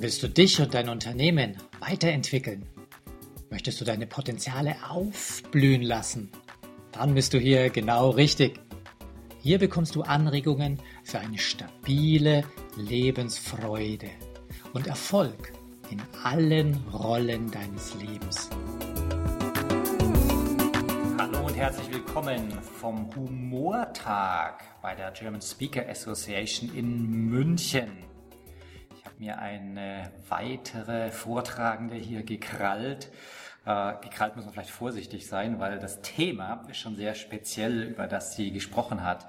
Willst du dich und dein Unternehmen weiterentwickeln? Möchtest du deine Potenziale aufblühen lassen? Dann bist du hier genau richtig. Hier bekommst du Anregungen für eine stabile Lebensfreude und Erfolg in allen Rollen deines Lebens. Hallo und herzlich willkommen vom Humortag bei der German Speaker Association in München. Mir eine weitere Vortragende hier gekrallt. Äh, gekrallt muss man vielleicht vorsichtig sein, weil das Thema ist schon sehr speziell, über das sie gesprochen hat.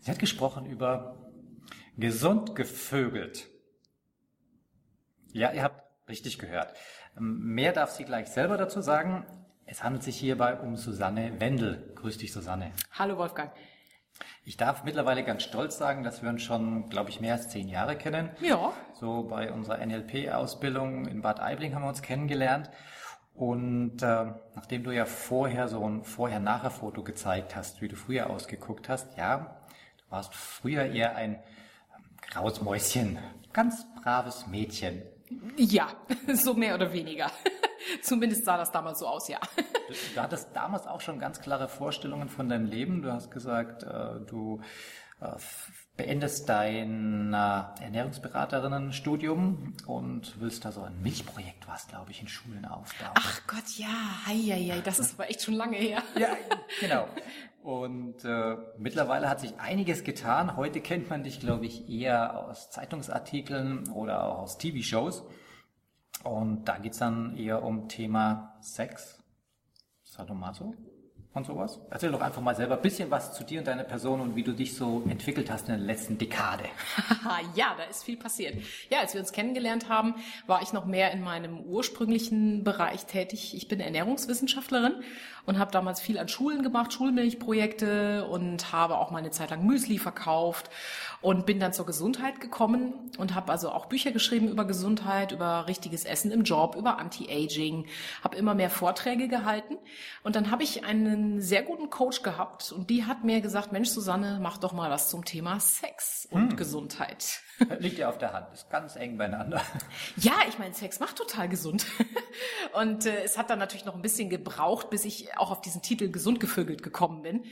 Sie hat gesprochen über gesund gevögelt. Ja, ihr habt richtig gehört. Ähm, mehr darf sie gleich selber dazu sagen. Es handelt sich hierbei um Susanne Wendel. Grüß dich, Susanne. Hallo, Wolfgang. Ich darf mittlerweile ganz stolz sagen, dass wir uns schon, glaube ich, mehr als zehn Jahre kennen. Ja. So bei unserer NLP-Ausbildung in Bad Aibling haben wir uns kennengelernt. Und äh, nachdem du ja vorher so ein Vorher-Nachher-Foto gezeigt hast, wie du früher ausgeguckt hast, ja, du warst früher eher ein ähm, graues Mäuschen, ganz braves Mädchen. Ja, so mehr oder weniger. Zumindest sah das damals so aus, ja. Du, du hattest damals auch schon ganz klare Vorstellungen von deinem Leben. Du hast gesagt, äh, du äh, beendest dein äh, Ernährungsberaterinnenstudium und willst da so ein Milchprojekt, was glaube ich, in Schulen aufbauen. Ach Gott, ja, hei, hei, hei, das ist aber echt schon lange her. Ja, genau. Und äh, mittlerweile hat sich einiges getan. Heute kennt man dich, glaube ich, eher aus Zeitungsartikeln oder auch aus TV-Shows. Und da geht's dann eher um Thema Sex, Sadomaso und sowas. Erzähl doch einfach mal selber ein bisschen was zu dir und deiner Person und wie du dich so entwickelt hast in der letzten Dekade. ja, da ist viel passiert. Ja, als wir uns kennengelernt haben, war ich noch mehr in meinem ursprünglichen Bereich tätig. Ich bin Ernährungswissenschaftlerin und habe damals viel an Schulen gemacht, Schulmilchprojekte und habe auch meine Zeit lang Müsli verkauft und bin dann zur Gesundheit gekommen und habe also auch Bücher geschrieben über Gesundheit, über richtiges Essen im Job, über Anti-Aging, habe immer mehr Vorträge gehalten und dann habe ich einen sehr guten Coach gehabt und die hat mir gesagt, Mensch Susanne, mach doch mal was zum Thema Sex und hm. Gesundheit. Liegt ja auf der Hand, ist ganz eng beieinander. Ja, ich meine, Sex macht total gesund. Und äh, es hat dann natürlich noch ein bisschen gebraucht, bis ich auch auf diesen Titel gesund gevögelt gekommen bin.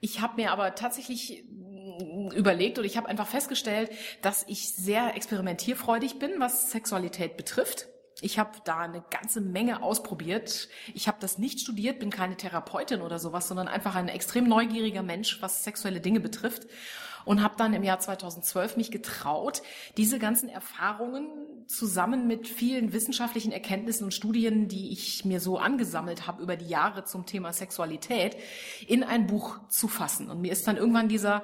Ich habe mir aber tatsächlich mm, überlegt oder ich habe einfach festgestellt, dass ich sehr experimentierfreudig bin, was Sexualität betrifft. Ich habe da eine ganze Menge ausprobiert. Ich habe das nicht studiert, bin keine Therapeutin oder sowas, sondern einfach ein extrem neugieriger Mensch, was sexuelle Dinge betrifft und habe dann im Jahr 2012 mich getraut, diese ganzen Erfahrungen zusammen mit vielen wissenschaftlichen Erkenntnissen und Studien, die ich mir so angesammelt habe über die Jahre zum Thema Sexualität, in ein Buch zu fassen. Und mir ist dann irgendwann dieser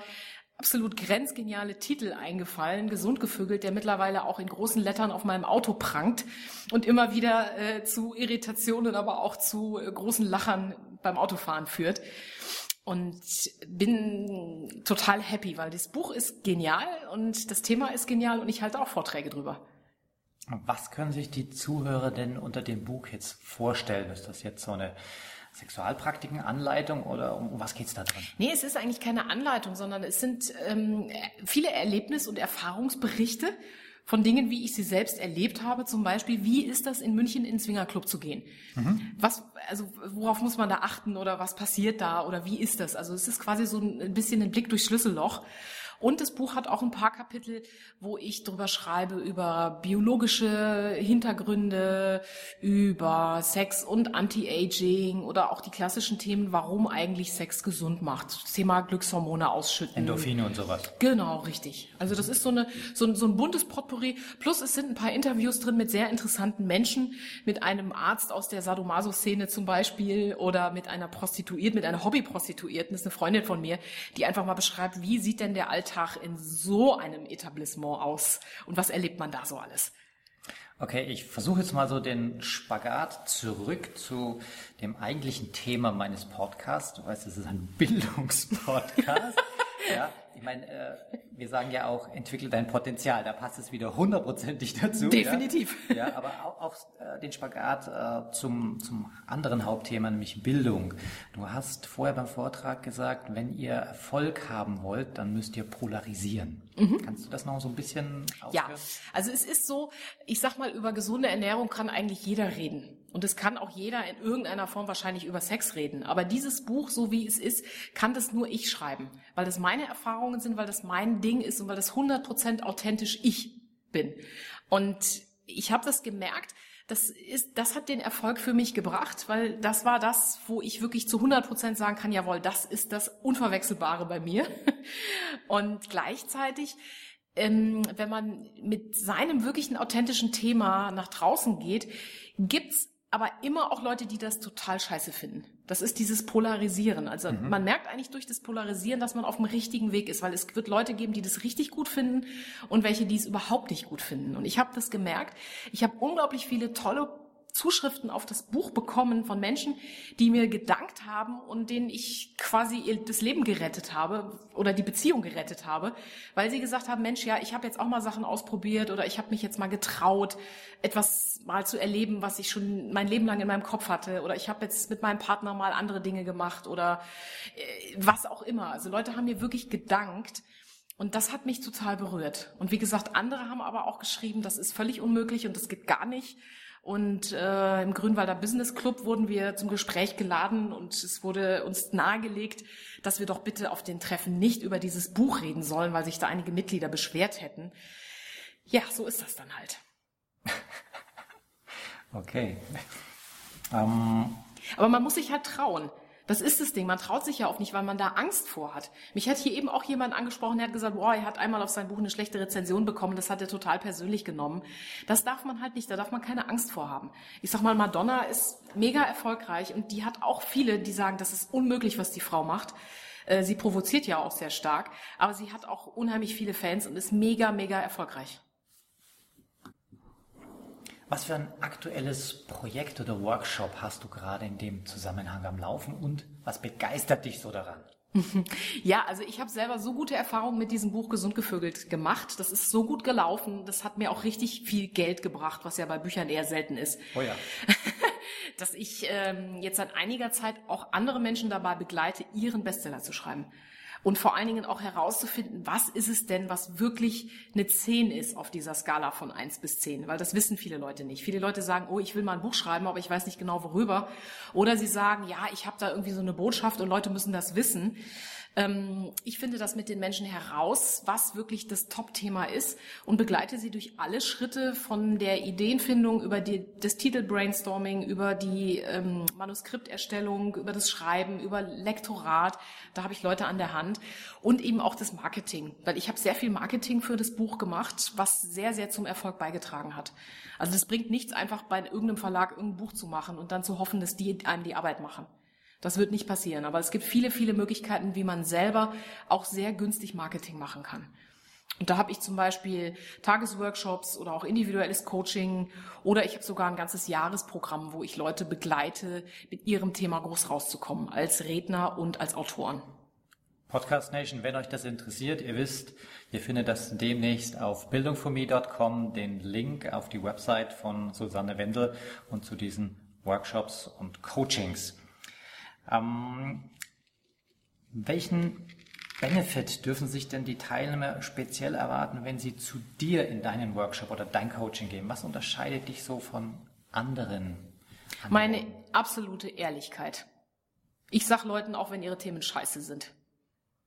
absolut grenzgeniale Titel eingefallen, gesund gevögelt, der mittlerweile auch in großen Lettern auf meinem Auto prangt und immer wieder äh, zu Irritationen, aber auch zu äh, großen Lachern beim Autofahren führt und bin total happy, weil das Buch ist genial und das Thema ist genial und ich halte auch Vorträge drüber. Was können sich die Zuhörer denn unter dem Buch jetzt vorstellen? Ist das jetzt so eine Sexualpraktikenanleitung oder um was geht's da drin? Nee, es ist eigentlich keine Anleitung, sondern es sind ähm, viele Erlebnis- und Erfahrungsberichte von Dingen, wie ich sie selbst erlebt habe. Zum Beispiel, wie ist das in München in den Swingerclub zu gehen? Mhm. Was, also worauf muss man da achten oder was passiert da oder wie ist das? Also es ist quasi so ein bisschen ein Blick durchs Schlüsselloch. Und das Buch hat auch ein paar Kapitel, wo ich drüber schreibe über biologische Hintergründe, über Sex und Anti-Aging oder auch die klassischen Themen, warum eigentlich Sex gesund macht. Das Thema Glückshormone ausschütten. Endorphine und sowas. Genau, richtig. Also das ist so, eine, so, ein, so ein buntes Potpourri. Plus es sind ein paar Interviews drin mit sehr interessanten Menschen, mit einem Arzt aus der Sadomaso-Szene zum Beispiel oder mit einer Prostituierten, mit einer Hobbyprostituierten, das ist eine Freundin von mir, die einfach mal beschreibt, wie sieht denn der Alltag Alltag in so einem Etablissement aus und was erlebt man da so alles? Okay, ich versuche jetzt mal so den Spagat zurück zu dem eigentlichen Thema meines Podcasts. Du weißt, es ist ein Bildungspodcast. ja, ich meine, äh, wir sagen ja auch, entwickle dein Potenzial. Da passt es wieder hundertprozentig dazu. Definitiv. Ja, ja aber auch, auch äh, den Spagat äh, zum, zum anderen Hauptthema, nämlich Bildung. Du hast vorher beim Vortrag gesagt, wenn ihr Erfolg haben wollt, dann müsst ihr polarisieren. Mhm. Kannst du das noch so ein bisschen ausführen? Ja, also es ist so, ich sag mal, über gesunde Ernährung kann eigentlich jeder reden. Und es kann auch jeder in irgendeiner Form wahrscheinlich über Sex reden. Aber dieses Buch, so wie es ist, kann das nur ich schreiben. Weil das meine Erfahrungen sind, weil das mein Ding ist und weil das 100% authentisch ich bin. Und ich habe das gemerkt, das ist, das hat den Erfolg für mich gebracht, weil das war das, wo ich wirklich zu 100 Prozent sagen kann, jawohl, das ist das Unverwechselbare bei mir. Und gleichzeitig, ähm, wenn man mit seinem wirklichen authentischen Thema nach draußen geht, gibt's aber immer auch Leute, die das total scheiße finden. Das ist dieses Polarisieren. Also mhm. man merkt eigentlich durch das Polarisieren, dass man auf dem richtigen Weg ist, weil es wird Leute geben, die das richtig gut finden und welche, die es überhaupt nicht gut finden. Und ich habe das gemerkt. Ich habe unglaublich viele tolle Zuschriften auf das Buch bekommen von Menschen, die mir gedankt haben und denen ich quasi das Leben gerettet habe oder die Beziehung gerettet habe, weil sie gesagt haben, Mensch, ja, ich habe jetzt auch mal Sachen ausprobiert oder ich habe mich jetzt mal getraut, etwas mal zu erleben, was ich schon mein Leben lang in meinem Kopf hatte oder ich habe jetzt mit meinem Partner mal andere Dinge gemacht oder äh, was auch immer. Also Leute haben mir wirklich gedankt. Und das hat mich total berührt. Und wie gesagt, andere haben aber auch geschrieben, das ist völlig unmöglich und das geht gar nicht. Und äh, im Grünwalder Business Club wurden wir zum Gespräch geladen und es wurde uns nahegelegt, dass wir doch bitte auf den Treffen nicht über dieses Buch reden sollen, weil sich da einige Mitglieder beschwert hätten. Ja, so ist das dann halt. Okay. Ähm. Aber man muss sich halt trauen. Das ist das Ding. Man traut sich ja auch nicht, weil man da Angst vor hat. Mich hat hier eben auch jemand angesprochen, der hat gesagt, boah, er hat einmal auf sein Buch eine schlechte Rezension bekommen. Das hat er total persönlich genommen. Das darf man halt nicht. Da darf man keine Angst vor haben. Ich sag mal, Madonna ist mega erfolgreich und die hat auch viele, die sagen, das ist unmöglich, was die Frau macht. Äh, sie provoziert ja auch sehr stark, aber sie hat auch unheimlich viele Fans und ist mega, mega erfolgreich. Was für ein aktuelles Projekt oder Workshop hast du gerade in dem Zusammenhang am Laufen und was begeistert dich so daran? Ja, also ich habe selber so gute Erfahrungen mit diesem Buch Gesund gevögelt gemacht. Das ist so gut gelaufen. Das hat mir auch richtig viel Geld gebracht, was ja bei Büchern eher selten ist. Oh ja. Dass ich ähm, jetzt seit einiger Zeit auch andere Menschen dabei begleite, ihren Bestseller zu schreiben und vor allen Dingen auch herauszufinden, was ist es denn, was wirklich eine 10 ist auf dieser Skala von 1 bis 10, weil das wissen viele Leute nicht. Viele Leute sagen, oh, ich will mal ein Buch schreiben, aber ich weiß nicht genau worüber. Oder sie sagen, ja, ich habe da irgendwie so eine Botschaft und Leute müssen das wissen. Ähm, ich finde das mit den Menschen heraus, was wirklich das Top-Thema ist und begleite sie durch alle Schritte von der Ideenfindung über die, das Titel-Brainstorming, über die ähm, Manuskripterstellung, über das Schreiben, über Lektorat. Da habe ich Leute an der Hand und eben auch das Marketing, weil ich habe sehr viel Marketing für das Buch gemacht, was sehr, sehr zum Erfolg beigetragen hat. Also das bringt nichts, einfach bei irgendeinem Verlag irgendein Buch zu machen und dann zu hoffen, dass die einem die Arbeit machen. Das wird nicht passieren, aber es gibt viele, viele Möglichkeiten, wie man selber auch sehr günstig Marketing machen kann. Und da habe ich zum Beispiel Tagesworkshops oder auch individuelles Coaching oder ich habe sogar ein ganzes Jahresprogramm, wo ich Leute begleite, mit ihrem Thema groß rauszukommen, als Redner und als Autoren. Podcast Nation, wenn euch das interessiert, ihr wisst, ihr findet das demnächst auf bildungforme.com, den Link auf die Website von Susanne Wendel und zu diesen Workshops und Coachings. Ähm, welchen Benefit dürfen sich denn die Teilnehmer speziell erwarten, wenn sie zu dir in deinen Workshop oder dein Coaching gehen? Was unterscheidet dich so von anderen? Meine absolute Ehrlichkeit. Ich sag Leuten auch, wenn ihre Themen scheiße sind.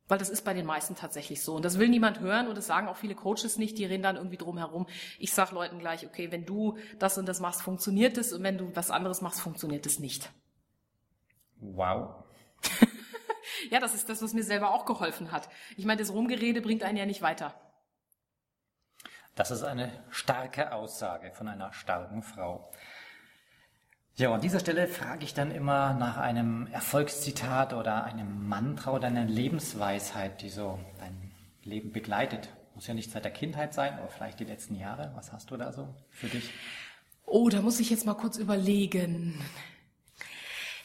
Weil das ist bei den meisten tatsächlich so. Und das will niemand hören und das sagen auch viele Coaches nicht, die reden dann irgendwie drum herum. Ich sag Leuten gleich, okay, wenn du das und das machst, funktioniert es und wenn du was anderes machst, funktioniert es nicht. Wow. ja, das ist das, was mir selber auch geholfen hat. Ich meine, das Rumgerede bringt einen ja nicht weiter. Das ist eine starke Aussage von einer starken Frau. Ja, an dieser Stelle frage ich dann immer nach einem Erfolgszitat oder einem Mantra oder einer Lebensweisheit, die so dein Leben begleitet. Muss ja nicht seit der Kindheit sein, aber vielleicht die letzten Jahre. Was hast du da so für dich? Oh, da muss ich jetzt mal kurz überlegen.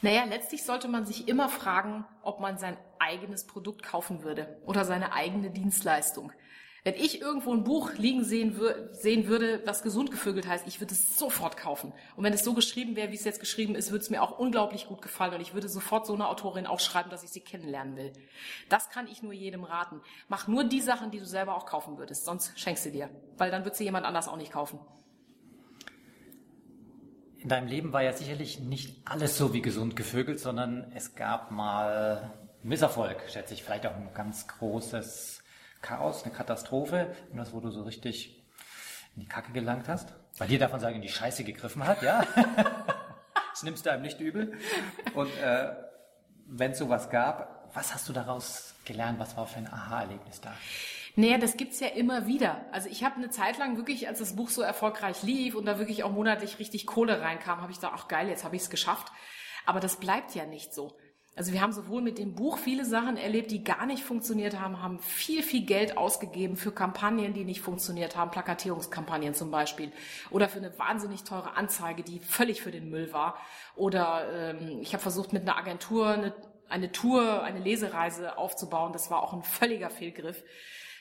Naja, letztlich sollte man sich immer fragen, ob man sein eigenes Produkt kaufen würde oder seine eigene Dienstleistung. Wenn ich irgendwo ein Buch liegen sehen, wür sehen würde, was gesund gevögelt heißt, ich würde es sofort kaufen. Und wenn es so geschrieben wäre, wie es jetzt geschrieben ist, würde es mir auch unglaublich gut gefallen und ich würde sofort so eine Autorin auch schreiben, dass ich sie kennenlernen will. Das kann ich nur jedem raten. Mach nur die Sachen, die du selber auch kaufen würdest, sonst schenkst du dir, weil dann wird sie jemand anders auch nicht kaufen. In deinem Leben war ja sicherlich nicht alles so wie gesund gevögelt, sondern es gab mal Misserfolg, schätze ich, vielleicht auch ein ganz großes Chaos, eine Katastrophe, das, wo du so richtig in die Kacke gelangt hast. Bei dir man sagen, in die Scheiße gegriffen hat, ja. das nimmst du einem nicht übel. Und äh, wenn es sowas gab, was hast du daraus gelernt? Was war für ein Aha-Erlebnis da? Naja, das gibt's ja immer wieder. Also ich habe eine Zeit lang wirklich, als das Buch so erfolgreich lief und da wirklich auch monatlich richtig Kohle reinkam, habe ich gedacht, ach geil, jetzt habe ich es geschafft. Aber das bleibt ja nicht so. Also wir haben sowohl mit dem Buch viele Sachen erlebt, die gar nicht funktioniert haben, haben viel, viel Geld ausgegeben für Kampagnen, die nicht funktioniert haben, Plakatierungskampagnen zum Beispiel, oder für eine wahnsinnig teure Anzeige, die völlig für den Müll war. Oder ähm, ich habe versucht, mit einer Agentur eine, eine Tour, eine Lesereise aufzubauen. Das war auch ein völliger Fehlgriff.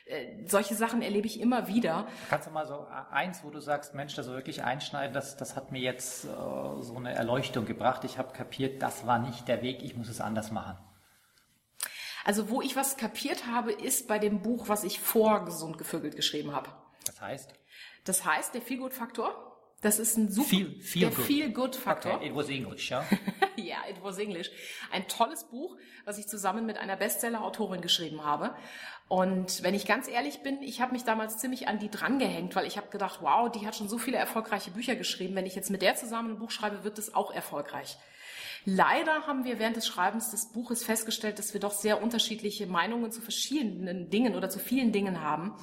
Äh, solche Sachen erlebe ich immer wieder. Kannst du mal so äh, eins, wo du sagst, Mensch, das wirklich einschneiden, das, das hat mir jetzt äh, so eine Erleuchtung gebracht. Ich habe kapiert, das war nicht der Weg, ich muss es anders machen. Also wo ich was kapiert habe, ist bei dem Buch, was ich vor Gesund gevögelt geschrieben habe. Das heißt? Das heißt, der Feelgood-Faktor. Das ist ein super, feel, feel der Feel-Good-Faktor. Okay, it was English, ja? ja, it was English. Ein tolles Buch, was ich zusammen mit einer Bestseller-Autorin geschrieben habe. Und wenn ich ganz ehrlich bin, ich habe mich damals ziemlich an die drangehängt, weil ich habe gedacht, wow, die hat schon so viele erfolgreiche Bücher geschrieben. Wenn ich jetzt mit der zusammen ein Buch schreibe, wird es auch erfolgreich. Leider haben wir während des Schreibens des Buches festgestellt, dass wir doch sehr unterschiedliche Meinungen zu verschiedenen Dingen oder zu vielen Dingen haben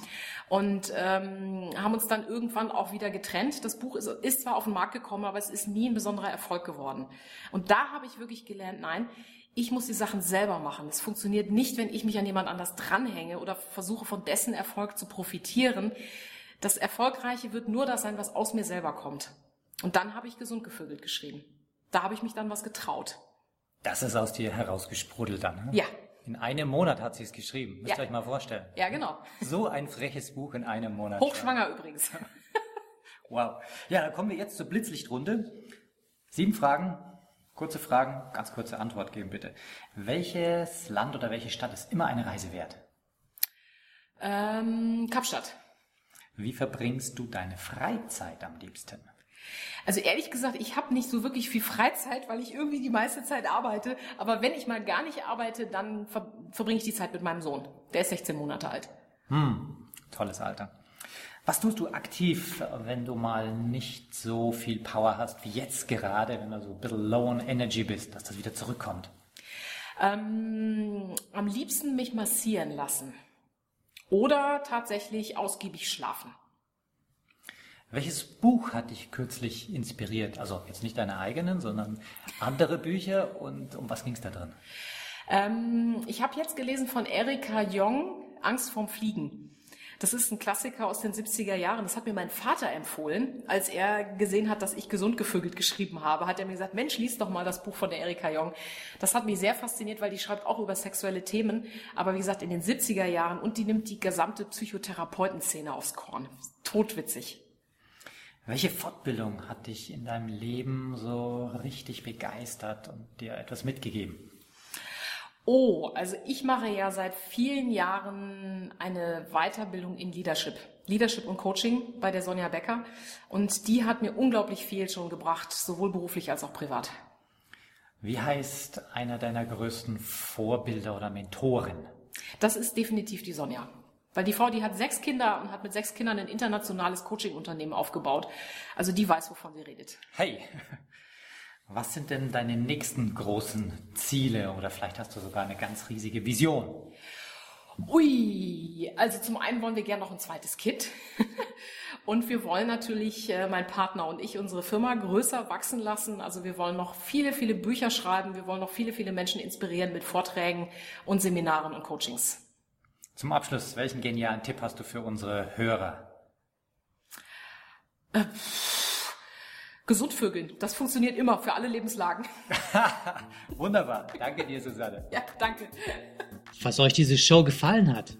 und ähm, haben uns dann irgendwann auch wieder getrennt. Das Buch ist, ist zwar auf den Markt gekommen, aber es ist nie ein besonderer Erfolg geworden. Und da habe ich wirklich gelernt, nein, ich muss die Sachen selber machen. Es funktioniert nicht, wenn ich mich an jemand anders dranhänge oder versuche von dessen Erfolg zu profitieren. Das Erfolgreiche wird nur das sein, was aus mir selber kommt. Und dann habe ich gesund gevögelt geschrieben. Da habe ich mich dann was getraut. Das ist aus dir herausgesprudelt dann. Ne? Ja. In einem Monat hat sie es geschrieben. Müsst ja. ihr euch mal vorstellen. Ja, genau. So ein freches Buch in einem Monat. Hochschwanger übrigens. wow. Ja, dann kommen wir jetzt zur Blitzlichtrunde. Sieben Fragen, Kurze Fragen, ganz kurze Antwort geben bitte. Welches Land oder welche Stadt ist immer eine Reise wert? Ähm, Kapstadt. Wie verbringst du deine Freizeit am liebsten? Also ehrlich gesagt, ich habe nicht so wirklich viel Freizeit, weil ich irgendwie die meiste Zeit arbeite. Aber wenn ich mal gar nicht arbeite, dann ver verbringe ich die Zeit mit meinem Sohn. Der ist 16 Monate alt. Hm, tolles Alter. Was tust du aktiv, wenn du mal nicht so viel Power hast wie jetzt gerade, wenn du so ein bisschen low on energy bist, dass das wieder zurückkommt? Ähm, am liebsten mich massieren lassen. Oder tatsächlich ausgiebig schlafen. Welches Buch hat dich kürzlich inspiriert? Also jetzt nicht deine eigenen, sondern andere Bücher und um was ging es da drin? Ähm, ich habe jetzt gelesen von Erika Jong, Angst vorm Fliegen. Das ist ein Klassiker aus den 70er Jahren. Das hat mir mein Vater empfohlen, als er gesehen hat, dass ich gesund gevögelt geschrieben habe. Hat er mir gesagt, Mensch, lies doch mal das Buch von der Erika Jong. Das hat mich sehr fasziniert, weil die schreibt auch über sexuelle Themen. Aber wie gesagt, in den 70er Jahren und die nimmt die gesamte Psychotherapeutenszene aufs Korn. Totwitzig. Welche Fortbildung hat dich in deinem Leben so richtig begeistert und dir etwas mitgegeben? Oh, also ich mache ja seit vielen Jahren eine Weiterbildung in Leadership. Leadership und Coaching bei der Sonja Becker. Und die hat mir unglaublich viel schon gebracht, sowohl beruflich als auch privat. Wie heißt einer deiner größten Vorbilder oder Mentoren? Das ist definitiv die Sonja. Weil die Frau, die hat sechs Kinder und hat mit sechs Kindern ein internationales Coaching-Unternehmen aufgebaut. Also die weiß, wovon sie redet. Hey, was sind denn deine nächsten großen Ziele oder vielleicht hast du sogar eine ganz riesige Vision? Ui, also zum einen wollen wir gerne noch ein zweites Kind. Und wir wollen natürlich, äh, mein Partner und ich, unsere Firma größer wachsen lassen. Also wir wollen noch viele, viele Bücher schreiben. Wir wollen noch viele, viele Menschen inspirieren mit Vorträgen und Seminaren und Coachings. Zum Abschluss, welchen genialen Tipp hast du für unsere Hörer? Äh, gesund vögeln. Das funktioniert immer für alle Lebenslagen. Wunderbar. Danke dir, Susanne. Ja, danke. Falls euch diese Show gefallen hat,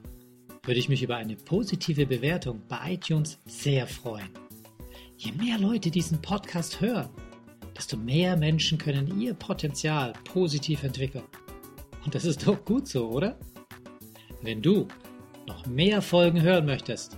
würde ich mich über eine positive Bewertung bei iTunes sehr freuen. Je mehr Leute diesen Podcast hören, desto mehr Menschen können ihr Potenzial positiv entwickeln. Und das ist doch gut so, oder? Wenn du noch mehr Folgen hören möchtest,